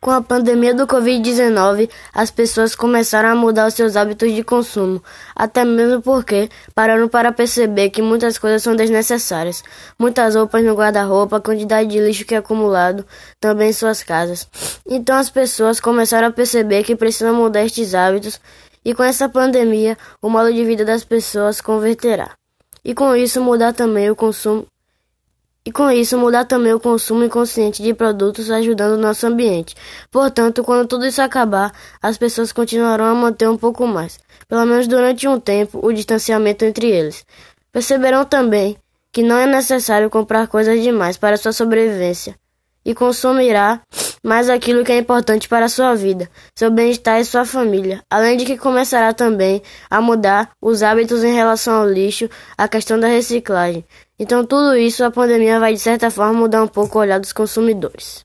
Com a pandemia do Covid-19, as pessoas começaram a mudar os seus hábitos de consumo, até mesmo porque pararam para perceber que muitas coisas são desnecessárias. Muitas roupas no guarda-roupa, a quantidade de lixo que é acumulado também em suas casas. Então as pessoas começaram a perceber que precisam mudar estes hábitos e com essa pandemia, o modo de vida das pessoas converterá. E com isso mudar também o consumo e com isso mudar também o consumo inconsciente de produtos ajudando o nosso ambiente. Portanto, quando tudo isso acabar, as pessoas continuarão a manter um pouco mais, pelo menos durante um tempo, o distanciamento entre eles. Perceberão também que não é necessário comprar coisas demais para sua sobrevivência e consumirá mais aquilo que é importante para a sua vida, seu bem-estar e sua família, além de que começará também a mudar os hábitos em relação ao lixo, a questão da reciclagem. Então tudo isso a pandemia vai de certa forma mudar um pouco o olhar dos consumidores.